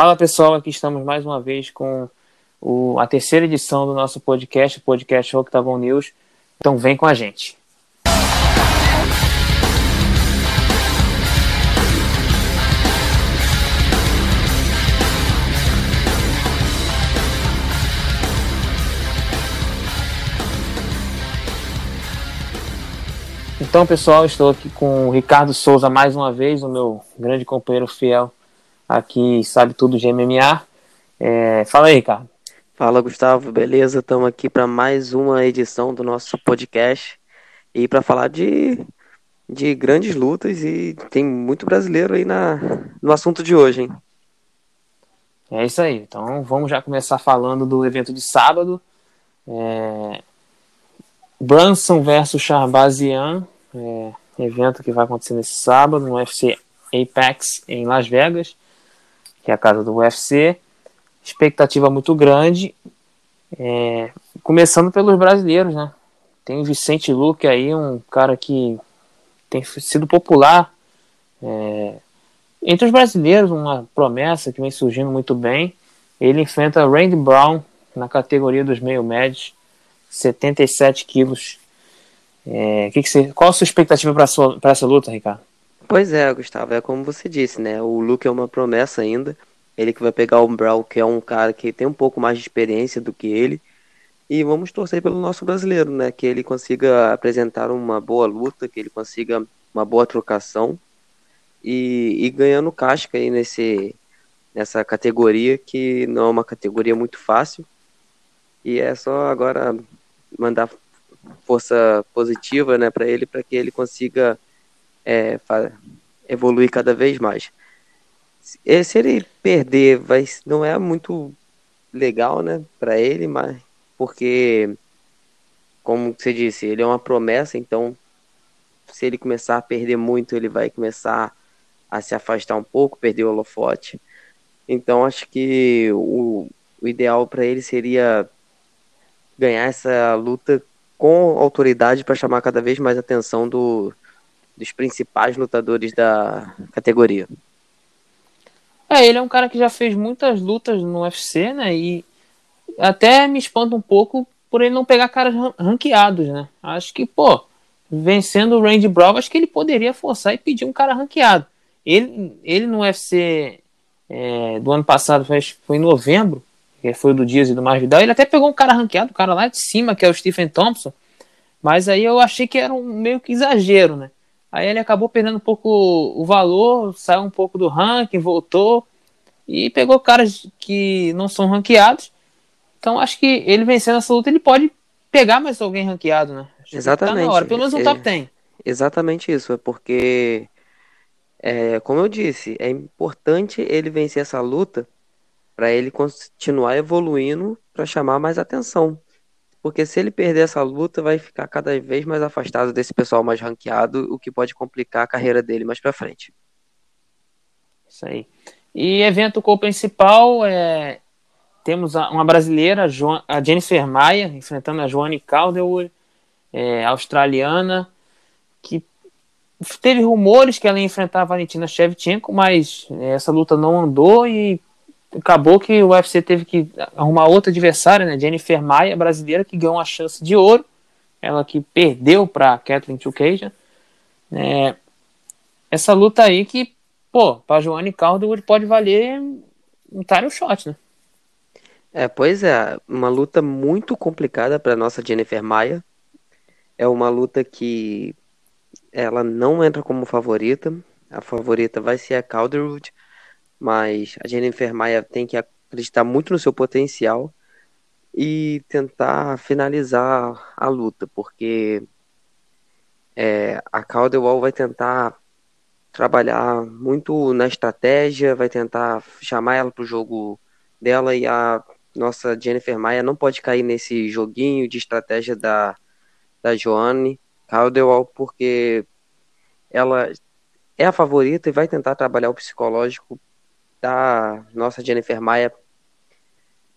Fala pessoal, aqui estamos mais uma vez com o, a terceira edição do nosso podcast, o podcast Octagon News. Então vem com a gente. Então, pessoal, estou aqui com o Ricardo Souza mais uma vez, o meu grande companheiro fiel aqui, sabe tudo de MMA. É, fala aí, Ricardo. Fala, Gustavo, beleza? Estamos aqui para mais uma edição do nosso podcast e para falar de, de grandes lutas e tem muito brasileiro aí na, no assunto de hoje, hein? É isso aí. Então, vamos já começar falando do evento de sábado. É... Branson versus Charbazian, é, evento que vai acontecer nesse sábado no UFC Apex em Las Vegas, que é a casa do UFC. Expectativa muito grande. É, começando pelos brasileiros, né? Tem o Vicente Luque aí, um cara que tem sido popular é, entre os brasileiros, uma promessa que vem surgindo muito bem. Ele enfrenta Randy Brown na categoria dos meio médios, 77 quilos é, que que você, qual a sua expectativa para essa luta, Ricardo? Pois é, Gustavo, é como você disse, né? O Luke é uma promessa ainda. Ele que vai pegar o Brown, que é um cara que tem um pouco mais de experiência do que ele. E vamos torcer pelo nosso brasileiro, né? Que ele consiga apresentar uma boa luta, que ele consiga uma boa trocação e, e ganhando casca aí nesse, nessa categoria, que não é uma categoria muito fácil. E é só agora mandar força positiva né, para ele, para que ele consiga é, evoluir cada vez mais. Se, se ele perder, vai, não é muito legal né, para ele, mas porque, como você disse, ele é uma promessa, então se ele começar a perder muito, ele vai começar a se afastar um pouco, perder o holofote. Então acho que o, o ideal para ele seria ganhar essa luta com autoridade para chamar cada vez mais atenção do, dos principais lutadores da categoria. É, ele é um cara que já fez muitas lutas no UFC, né? E até me espanta um pouco por ele não pegar caras ranqueados, né? Acho que, pô, vencendo o Randy Brown, acho que ele poderia forçar e pedir um cara ranqueado. Ele, ele no UFC é, do ano passado, foi, foi em novembro, que foi do Dias e do Masvidal, ele até pegou um cara ranqueado, um cara lá de cima, que é o Stephen Thompson, mas aí eu achei que era um meio que exagero, né? Aí ele acabou perdendo um pouco o valor, saiu um pouco do ranking, voltou e pegou caras que não são ranqueados. Então acho que ele vencendo essa luta, ele pode pegar mais alguém ranqueado, né? Acho Exatamente. Tá hora, pelo menos no é, top 10. Exatamente isso, é porque, é, como eu disse, é importante ele vencer essa luta para ele continuar evoluindo para chamar mais atenção. Porque se ele perder essa luta, vai ficar cada vez mais afastado desse pessoal mais ranqueado, o que pode complicar a carreira dele mais para frente. Isso aí. E evento co principal é temos uma brasileira, a Jennifer Maia, enfrentando a Joanne Calderwood, é, australiana, que teve rumores que ela ia enfrentar a Valentina Shevchenko, mas é, essa luta não andou e acabou que o UFC teve que arrumar outra adversária, né? Jennifer Maia, brasileira, que ganhou uma chance de ouro. Ela que perdeu para Kathleen Chukagian. É, essa luta aí que, pô, para Joanne Calderwood pode valer um title shot, né? É, pois é, uma luta muito complicada para nossa Jennifer Maia. É uma luta que ela não entra como favorita. A favorita vai ser a Calderwood mas a Jennifer Maia tem que acreditar muito no seu potencial e tentar finalizar a luta, porque é, a Caldwell vai tentar trabalhar muito na estratégia, vai tentar chamar ela para o jogo dela e a nossa Jennifer Maia não pode cair nesse joguinho de estratégia da, da Joanne Caldwell, porque ela é a favorita e vai tentar trabalhar o psicológico da nossa Jennifer Maia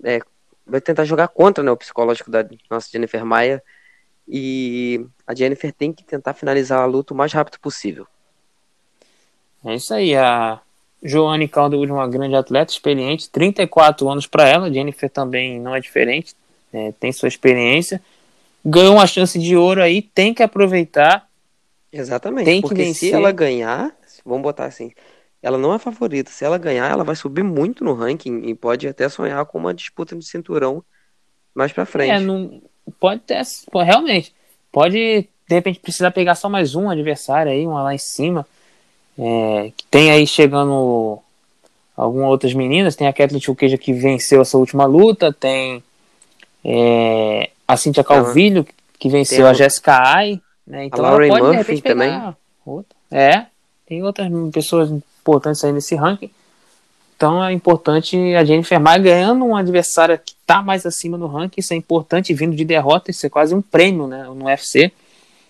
é, vai tentar jogar contra né, o psicológico da nossa Jennifer Maia e a Jennifer tem que tentar finalizar a luta o mais rápido possível. É isso aí, a Joanne Calderwood, uma grande atleta, experiente, 34 anos para ela. Jennifer também não é diferente, é, tem sua experiência. Ganhou uma chance de ouro aí, tem que aproveitar. Exatamente, Tem que porque vencer. se ela ganhar, vamos botar assim, ela não é favorita. Se ela ganhar, ela vai subir muito no ranking e pode até sonhar com uma disputa de cinturão mais pra frente. É, não, pode ter, realmente, pode de repente precisar pegar só mais um adversário aí, uma lá em cima. É, que tem aí chegando algumas outras meninas, tem a Kathleen Chuqueja que venceu essa última luta, tem é, a Cintia Calvillo que venceu a- a Jessica Ai, né? Então ela Lauren pode de Murphy também. outra. É, tem outras pessoas importantes aí nesse ranking. Então é importante a Jennifer Maia ganhando um adversário que está mais acima no ranking, isso é importante, vindo de derrota, isso é quase um prêmio né, no UFC.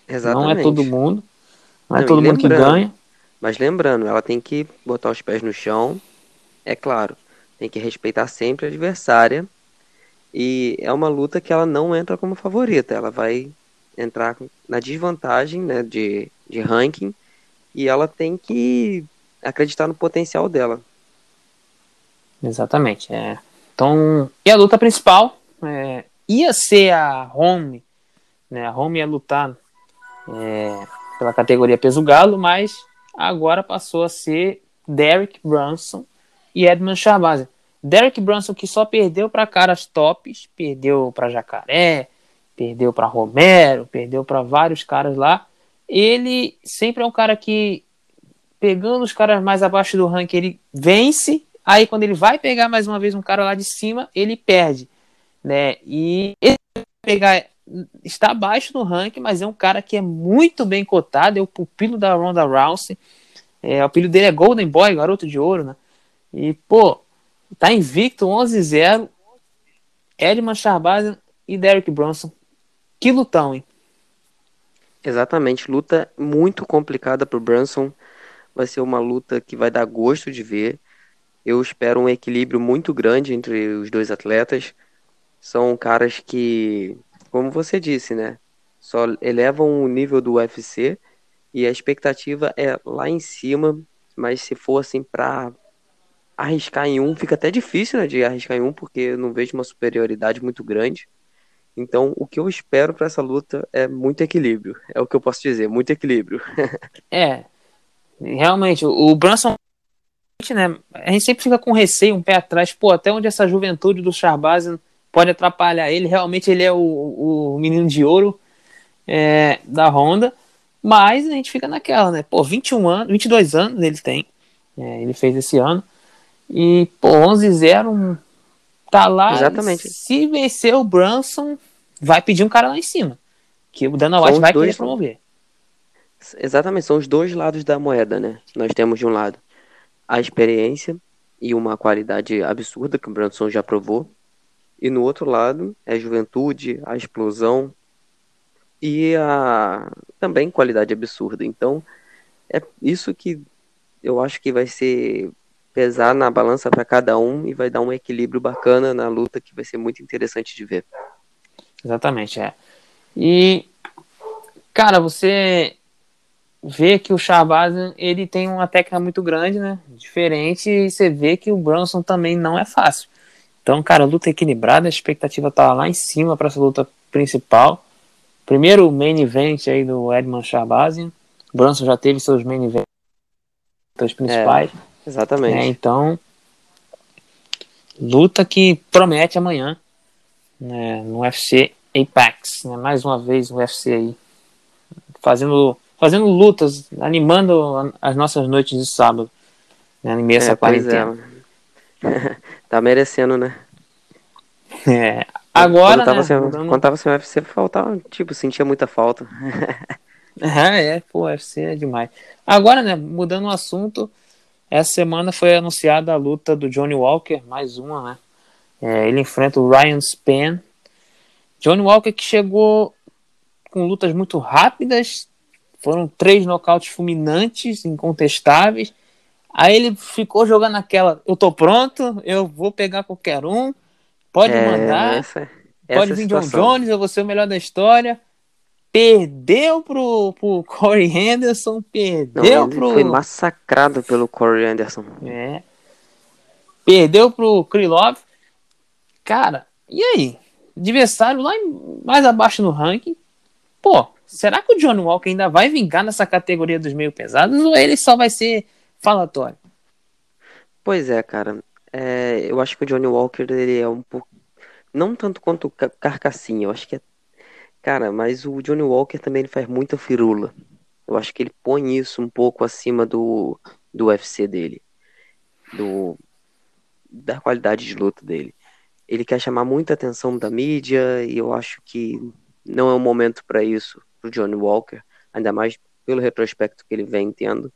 Exatamente. Não é todo mundo. Não é Não, todo e mundo que ganha. Mas lembrando, ela tem que botar os pés no chão, é claro. Tem que respeitar sempre a adversária. E é uma luta que ela não entra como favorita. Ela vai entrar na desvantagem né, de, de ranking. E ela tem que acreditar no potencial dela. Exatamente. É. Então, e a luta principal é, ia ser a Home, né? A Home ia lutar é, pela categoria peso galo, mas agora passou a ser Derek Brunson e Edmund Shabazz. Derek Brunson que só perdeu para caras tops, perdeu para Jacaré, perdeu para Romero, perdeu para vários caras lá. Ele sempre é um cara que pegando os caras mais abaixo do ranking, ele vence Aí quando ele vai pegar mais uma vez um cara lá de cima, ele perde, né? E ele pegar está abaixo no ranking, mas é um cara que é muito bem cotado, é o pupilo da Ronda Rousey. É, o apelido dele é Golden Boy, garoto de ouro, né? E pô, tá invicto 11-0. Edman Charbazzi e Derek Bronson. Que lutão, hein? Exatamente, luta muito complicada pro Brunson. Vai ser uma luta que vai dar gosto de ver. Eu espero um equilíbrio muito grande entre os dois atletas. São caras que, como você disse, né? Só elevam o nível do UFC e a expectativa é lá em cima. Mas se for assim pra arriscar em um, fica até difícil né, de arriscar em um, porque eu não vejo uma superioridade muito grande. Então, o que eu espero para essa luta é muito equilíbrio. É o que eu posso dizer, muito equilíbrio. É, realmente, o Brunson, né, a gente sempre fica com receio, um pé atrás, pô, até onde essa juventude do Charbazzi pode atrapalhar ele, realmente ele é o, o menino de ouro é, da Honda, mas a gente fica naquela, né, pô, 21 anos, 22 anos ele tem, é, ele fez esse ano, e, pô, 11-0, tá lá, Exatamente. se vencer o Brunson, vai pedir um cara lá em cima, que o Dana White vai dois, querer promover. Exatamente, são os dois lados da moeda, né? Nós temos de um lado a experiência e uma qualidade absurda que o Brunson já provou, e no outro lado é a juventude, a explosão e a também qualidade absurda. Então, é isso que eu acho que vai ser pesar na balança para cada um e vai dar um equilíbrio bacana na luta que vai ser muito interessante de ver. Exatamente, é. E, cara, você vê que o Shabazz, ele tem uma técnica muito grande, né? Diferente, e você vê que o Bronson também não é fácil. Então, cara, luta equilibrada, a expectativa tá lá em cima para essa luta principal. Primeiro main event aí do Edman Shabazz. O Bronson já teve seus main events principais. Exatamente. né? Então, luta que promete amanhã né, no UFC Apex. Né? Mais uma vez o UFC aí fazendo, fazendo lutas, animando as nossas noites de sábado. Né, em meio a essa É, quarentena. é. tá merecendo, né? É. Agora, quando tava, né, sem, mudando- quando tava sem UFC, faltava, tipo, sentia muita falta. É, é, pô, UFC é demais. Agora, né, mudando o assunto, essa semana foi anunciada a luta do Johnny Walker, mais uma, né? É, ele enfrenta o Ryan Spann. Johnny Walker que chegou com lutas muito rápidas, foram três nocautes fulminantes, incontestáveis. Aí ele ficou jogando aquela, eu tô pronto, eu vou pegar qualquer um, pode É, mandar, essa, pode essa vir John situação. Jones, eu vou ser o melhor da história. perdeu pro, pro Corey Henderson, perdeu Não, pro. Foi massacrado pelo Corey Anderson. É. Perdeu pro Krylov. Cara, e aí? Adversário lá mais abaixo no ranking. Pô, será que o John Walker ainda vai vingar nessa categoria dos meio pesados ou ele só vai ser falatório? Pois é, cara. É, eu acho que o Johnny Walker ele é um pouco. Não tanto quanto o Carcassinha, eu acho que é. Cara, mas o Johnny Walker também ele faz muita firula. Eu acho que ele põe isso um pouco acima do, do UFC dele. Do, da qualidade de luta dele. Ele quer chamar muita atenção da mídia e eu acho que não é o momento para isso pro Johnny Walker, ainda mais pelo retrospecto que ele vem tendo.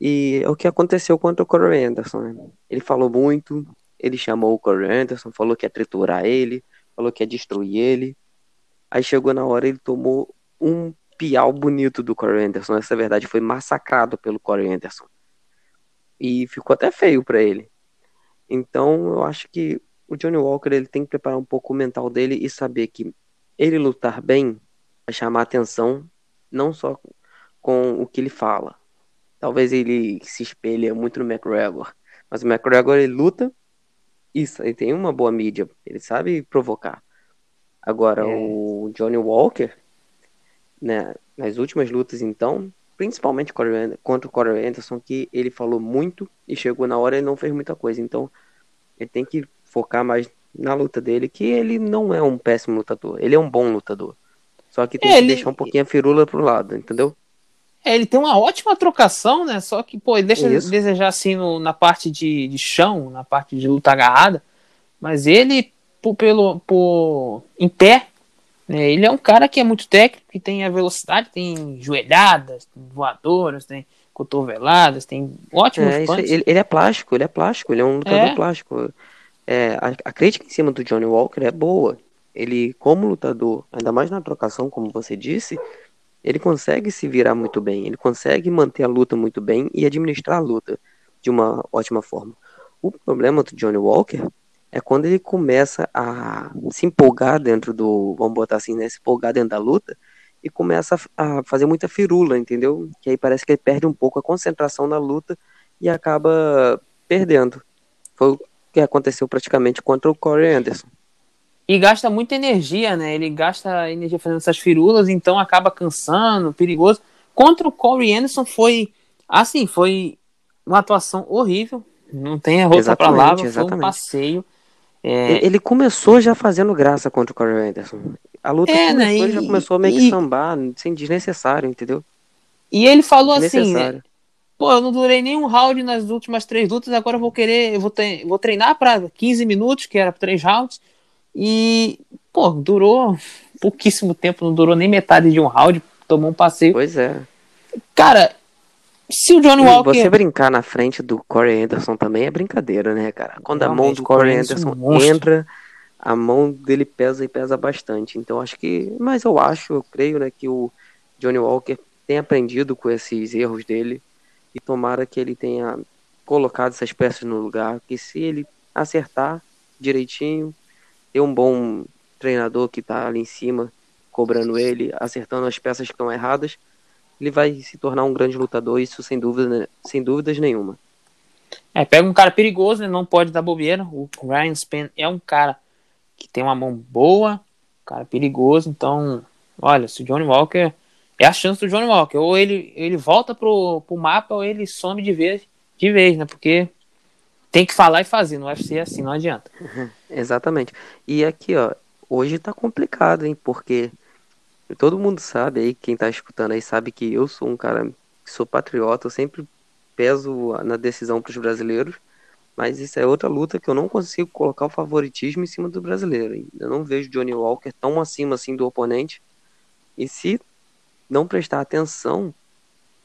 E é o que aconteceu contra o Corey Anderson. Né? Ele falou muito, ele chamou o Corey Anderson, falou que ia triturar ele, falou que ia destruir ele. Aí chegou na hora ele tomou um piau bonito do Corey Anderson. Essa verdade foi massacrado pelo Corey Anderson. E ficou até feio para ele. Então eu acho que o Johnny Walker ele tem que preparar um pouco o mental dele e saber que ele lutar bem chamar atenção não só com o que ele fala. Talvez ele se espelhe muito no McGregor, mas o McGregor ele luta ele tem uma boa mídia, ele sabe provocar. Agora é. o Johnny Walker, né, nas últimas lutas então, principalmente contra o Corey Anderson, que ele falou muito e chegou na hora e não fez muita coisa. Então, ele tem que focar mais na luta dele, que ele não é um péssimo lutador, ele é um bom lutador. Só que tem é, que ele... deixar um pouquinho a firula pro lado, entendeu? É, ele tem uma ótima trocação, né? Só que, pô, ele deixa Isso. desejar assim no, na parte de, de chão, na parte de luta agarrada. Mas ele, por, pelo, por, em pé, né, ele é um cara que é muito técnico, que tem a velocidade, tem joelhadas, voadoras, tem cotoveladas, tem ótimos é, ele, ele, é plástico, ele é plástico, ele é um lutador é. plástico. É, a, a, crítica em cima do Johnny Walker é boa. Ele, como lutador, ainda mais na trocação, como você disse, ele consegue se virar muito bem, ele consegue manter a luta muito bem e administrar a luta de uma ótima forma. O problema do Johnny Walker é quando ele começa a se empolgar dentro do, vamos botar assim, né, se empolgar dentro da luta e começa a, fazer muita firula, entendeu? Que aí parece que ele perde um pouco a concentração na luta e acaba perdendo. Foi o que aconteceu praticamente contra o Corey Anderson. E gasta muita energia, né? Ele gasta energia fazendo essas firulas, então acaba cansando, perigoso. Contra o Corey Anderson foi, assim, foi uma atuação horrível. Não tem a outra palavra, exatamente. foi um passeio. É... Ele começou já fazendo graça contra o Corey Anderson. A luta é, né? começou, e, já começou a meio que sambar, sem desnecessário, entendeu? E ele falou assim, né? Pô, eu não durei nenhum round nas últimas três lutas, agora eu vou querer, eu vou, ter, vou treinar para 15 minutos, que era três rounds. E, pô, durou pouquíssimo tempo, não durou nem metade de um round, tomou um passeio. Pois é. Cara, se o Johnny Walker. Você brincar na frente do Corey Anderson também é brincadeira, né, cara? Quando Realmente, a mão do Corey Anderson é entra, a mão dele pesa e pesa bastante. Então acho que. Mas eu acho, eu creio, né, que o Johnny Walker tem aprendido com esses erros dele. E tomara que ele tenha colocado essas peças no lugar. Que se ele acertar direitinho, ter um bom treinador que tá ali em cima, cobrando ele, acertando as peças que estão erradas ele vai se tornar um grande lutador, isso sem dúvida, sem dúvidas nenhuma. É, pega um cara perigoso, né? Não pode dar bobeira. O Ryan Span é um cara que tem uma mão boa, cara perigoso, então, olha, se o Johnny Walker é a chance do Johnny Walker, ou ele, ele volta pro, pro mapa ou ele some de vez, de vez, né? Porque tem que falar e fazer, no UFC é assim, não adianta. Exatamente. E aqui, ó, hoje tá complicado, hein? Porque Todo mundo sabe aí, quem tá escutando aí sabe que eu sou um cara que sou patriota, eu sempre peso na decisão para os brasileiros, mas isso é outra luta que eu não consigo colocar o favoritismo em cima do brasileiro. Eu não vejo Johnny Walker tão acima assim do oponente. E se não prestar atenção,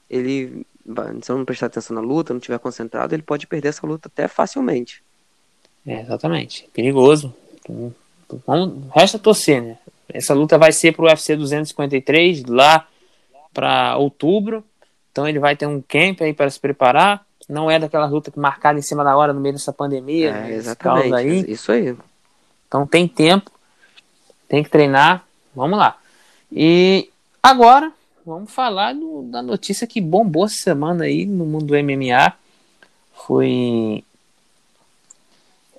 ele se não prestar atenção na luta, não estiver concentrado, ele pode perder essa luta até facilmente. É, exatamente. Perigoso. Vamos, resta torcer, né? Essa luta vai ser para o UFC 253 lá para outubro. Então ele vai ter um camp aí para se preparar. Não é daquela luta que marcada em cima da hora no meio dessa pandemia. É, né, exatamente. Aí. Isso aí. Então tem tempo, tem que treinar. Vamos lá. E agora, vamos falar do, da notícia que bombou essa semana aí no mundo do MMA. Foi.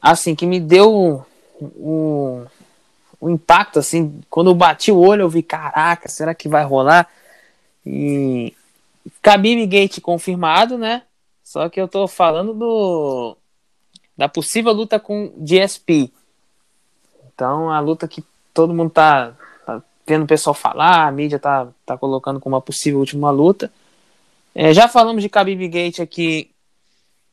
Assim, que me deu o impacto, assim, quando eu bati o olho, eu vi, caraca, será que vai rolar? E Khabib Gate confirmado, né? Só que eu tô falando do da possível luta com GSP. Então, a luta que todo mundo tá vendo o pessoal falar, a mídia tá, tá colocando como uma possível última luta. É, já falamos de Khabib Gate aqui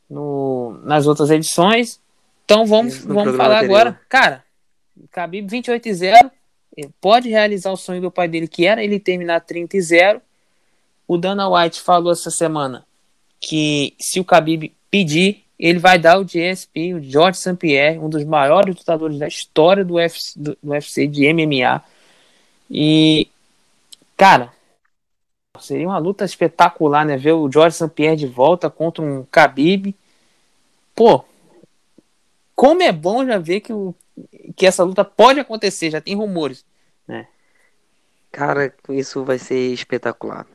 no, nas outras edições. Então vamos, vamos falar anterior. agora. Cara, Khabib 28 e 0 pode realizar o sonho do pai dele, que era ele terminar 30 e 0. O Dana White falou essa semana que se o Khabib pedir, ele vai dar o GSP, o George St. Pierre, um dos maiores lutadores da história do UFC, do, do UFC de MMA. E, cara, seria uma luta espetacular, né? Ver o George St. Pierre de volta contra um Khabib. Pô, como é bom já ver que, o, que essa luta pode acontecer, já tem rumores, né? Cara, isso vai ser espetacular.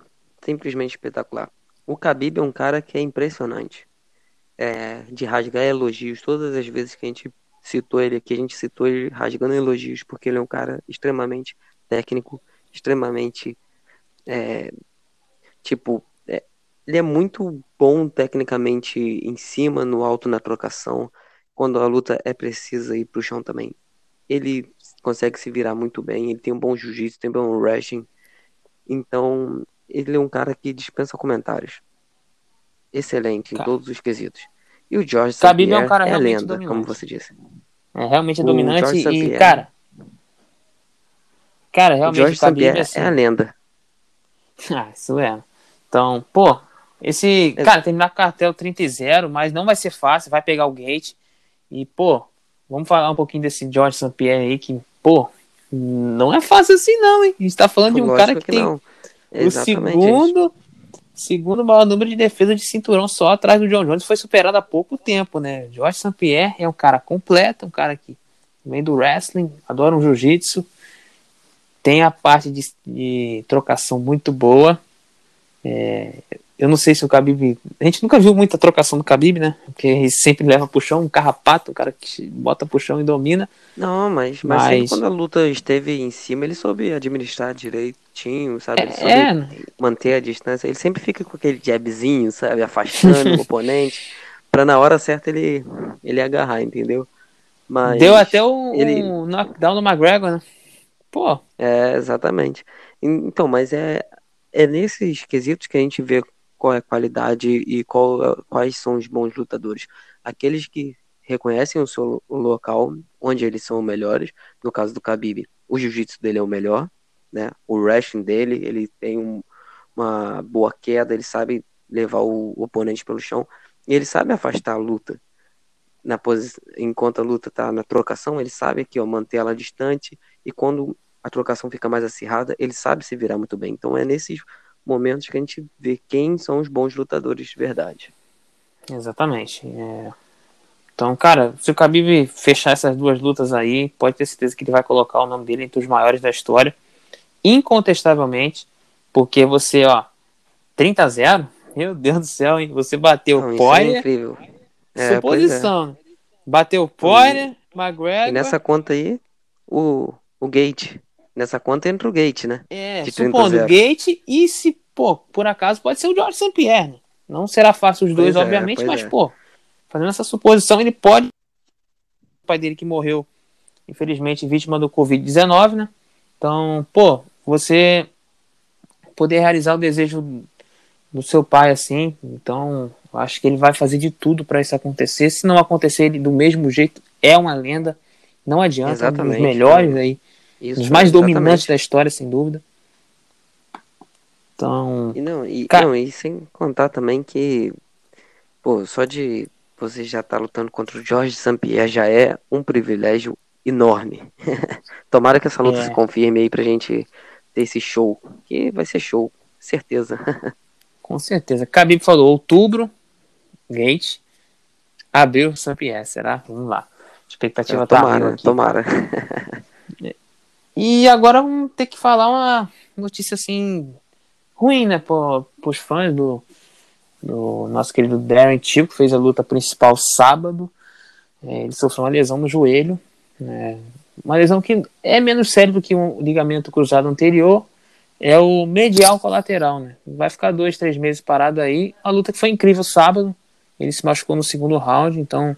Simplesmente espetacular. O Khabib é um cara que é impressionante é, de rasgar elogios. Todas as vezes que a gente citou ele aqui, a gente citou ele rasgando elogios, porque ele é um cara extremamente técnico, extremamente. É, tipo, é, ele é muito bom tecnicamente em cima, no alto, na trocação. Quando a luta é precisa ir pro chão também. Ele consegue se virar muito bem, ele tem um bom jiu-jitsu, tem um bom wrestling. Então, ele é um cara que dispensa comentários excelente em todos os quesitos. E o George Khabib é um cara é realmente lenda, dominante. como você disse. É realmente o dominante e, cara... Cara, realmente o George o é, assim. é a lenda. Ah, isso é. Então, pô, esse... É. Cara, terminar com cartel 30 e 0, mas não vai ser fácil, vai pegar o gate. E, pô, vamos falar um pouquinho desse George St. Pierre aí, que, pô, não é fácil assim não, hein? A gente tá falando de um cara que, que tem... Não. O segundo... Gente segundo maior número de defesa de cinturão só atrás do John Jones foi superado há pouco tempo, né? George St. Pierre é um cara completo, um cara que vem do wrestling, adora um jiu-jitsu, tem a parte de, de trocação muito boa. É, eu não sei se o Khabib. A gente nunca viu muita trocação do Khabib, né? Porque ele sempre leva pro chão, um carrapato, um cara que bota pro chão e domina. Não, mas, mas, mas... quando a luta esteve em cima, ele soube administrar direitinho, sabe? Ele soube é... manter a distância. Ele sempre fica com aquele jabzinho, sabe? Afastando o oponente. Pra na hora certa ele, ele agarrar, entendeu? Mas Deu até o ele... um knockdown no McGregor, né? Pô. É, exatamente. Então, mas é, é nesses quesitos que a gente vê qual é a qualidade e qual, quais são os bons lutadores. Aqueles que reconhecem o seu local, onde eles são melhores. No caso do Khabib, o jiu-jitsu dele é o melhor, né? O wrestling dele, ele tem um, uma boa queda, ele sabe levar o, oponente pelo chão e ele sabe afastar a luta. Na posi enquanto a luta está na trocação, ele sabe que ó, manter ela distante e quando a trocação fica mais acirrada, ele sabe se virar muito bem. Então é nesses momentos que a gente vê quem são os bons lutadores de verdade. Exatamente. É... Então, cara, se o Khabib fechar essas duas lutas aí, pode ter certeza que ele vai colocar o nome dele entre os maiores da história, incontestavelmente, porque você, ó, 30 a 0, meu Deus do céu, hein? Você bateu Não, Poirier, é incrível. É, suposição, é. bateu Poirier, McGregor... E nessa conta aí, o, o Gate, nessa conta entra o Gate, né? É, de supondo o Gate e se, pô, por acaso pode ser o George St. Pierre. Né? Não será fácil os dois, pois é, obviamente, é, mas, é. pô, fazendo essa suposição, ele pode. O pai dele que morreu, infelizmente, vítima do Covid-19, né? Então, pô, você poder realizar o desejo do seu pai assim, então acho que ele vai fazer de tudo para isso acontecer. Se não acontecer ele do mesmo jeito, é uma lenda. Não adianta, Exatamente, um dos melhores aí isso, Os mais dominantes da história, sem dúvida. Então. E não, e, cara... não, e sem contar também que, pô, só de você já tá lutando contra o Jorge Sampierre já é um privilégio enorme. Tomara que essa luta é. se confirme aí pra gente ter esse show. Que vai ser show, certeza. Com certeza. Khabib falou outubro, Gate, abril, Sampierre, será? Vamos lá. expectativa é, tomara, tá aqui. Tomara. E agora vamos ter que falar uma notícia assim ruim, né, para os fãs do, do nosso querido Darren Till, que fez a luta principal sábado. É, ele sofreu uma lesão no joelho, né, uma lesão que é menos séria do que um ligamento cruzado anterior, é o medial colateral, né? Vai ficar dois, três meses parado aí. A luta que foi incrível sábado, ele se machucou no segundo round, então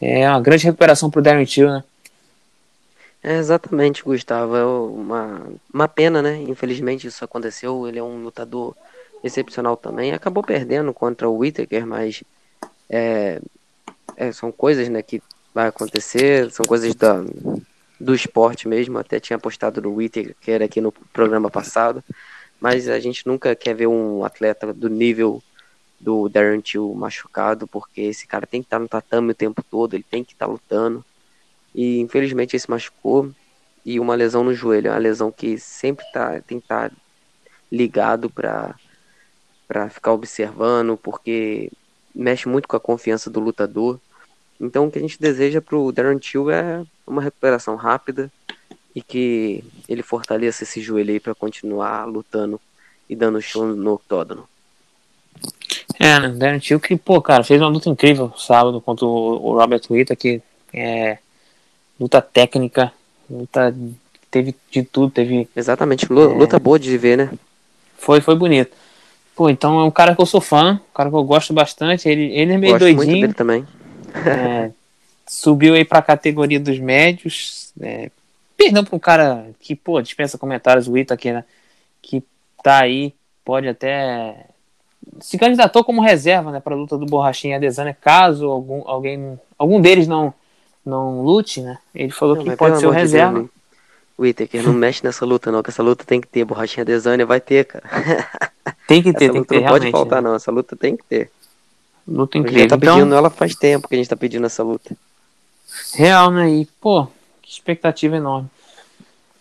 é uma grande recuperação para o Darren Till, né? É exatamente, Gustavo. É uma, uma pena, né? Infelizmente isso aconteceu. Ele é um lutador excepcional também. Acabou perdendo contra o Whittaker, mas é, é, são coisas né, que vai acontecer, são coisas da, do esporte mesmo. Até tinha postado no Whittaker, que era aqui no programa passado. Mas a gente nunca quer ver um atleta do nível do Darren Till machucado, porque esse cara tem que estar no tatame o tempo todo, ele tem que estar lutando. E infelizmente ele se machucou e uma lesão no joelho, é uma lesão que sempre tá, tem que estar ligado para ficar observando, porque mexe muito com a confiança do lutador. Então o que a gente deseja para o Darren Till é uma recuperação rápida e que ele fortaleça esse joelho aí para continuar lutando e dando show no octógono. É, né? Darren Till que, pô, cara, fez uma luta incrível sábado contra o Robert Witta, que é luta técnica, luta teve de tudo, teve Exatamente, luta é, boa de ver, né? Foi, foi bonito. Pô, então é um cara que eu sou fã, um cara que eu gosto bastante, ele, ele é meio gosto doidinho. Muito dele também. é, subiu aí pra categoria dos médios. É, perdão pra um cara que, pô, dispensa comentários, o Ita aqui, né? Que tá aí, pode até se candidatou como reserva né, para a luta do Borrachinha e a Desânia, caso algum, alguém, algum deles não, não lute, né? Ele falou não, que pode ser o reserva. Deus, o Itaker não mexe nessa luta, não, que essa luta tem que ter. Borrachinha Desânia vai ter, cara. Tem que ter, essa tem que ter. Não pode faltar, né? não. Essa luta tem que ter. Luta incrível. A gente tá pedindo então... ela faz tempo que a gente tá pedindo essa luta. Real, né? E, pô, que expectativa enorme.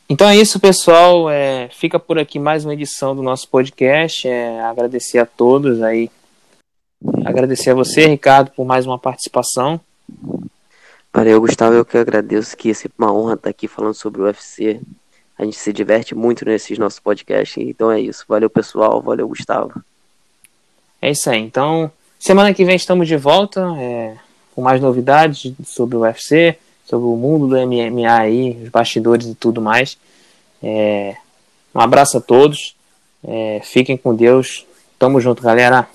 Então é isso, pessoal. É, fica por aqui mais uma edição do nosso podcast. É, agradecer a todos aí. Agradecer a você, Ricardo, por mais uma participação. Valeu, Gustavo. Eu que agradeço que é sempre uma honra estar aqui falando sobre o UFC. A gente se diverte muito nesses nossos podcasts. Então é isso. Valeu, pessoal. Valeu, Gustavo. É isso aí. Então, semana que vem estamos de volta é, com mais novidades sobre o UFC sobre o mundo do MMA aí, os bastidores e tudo mais. É, um abraço a todos. É, fiquem com Deus. Tamo junto, galera.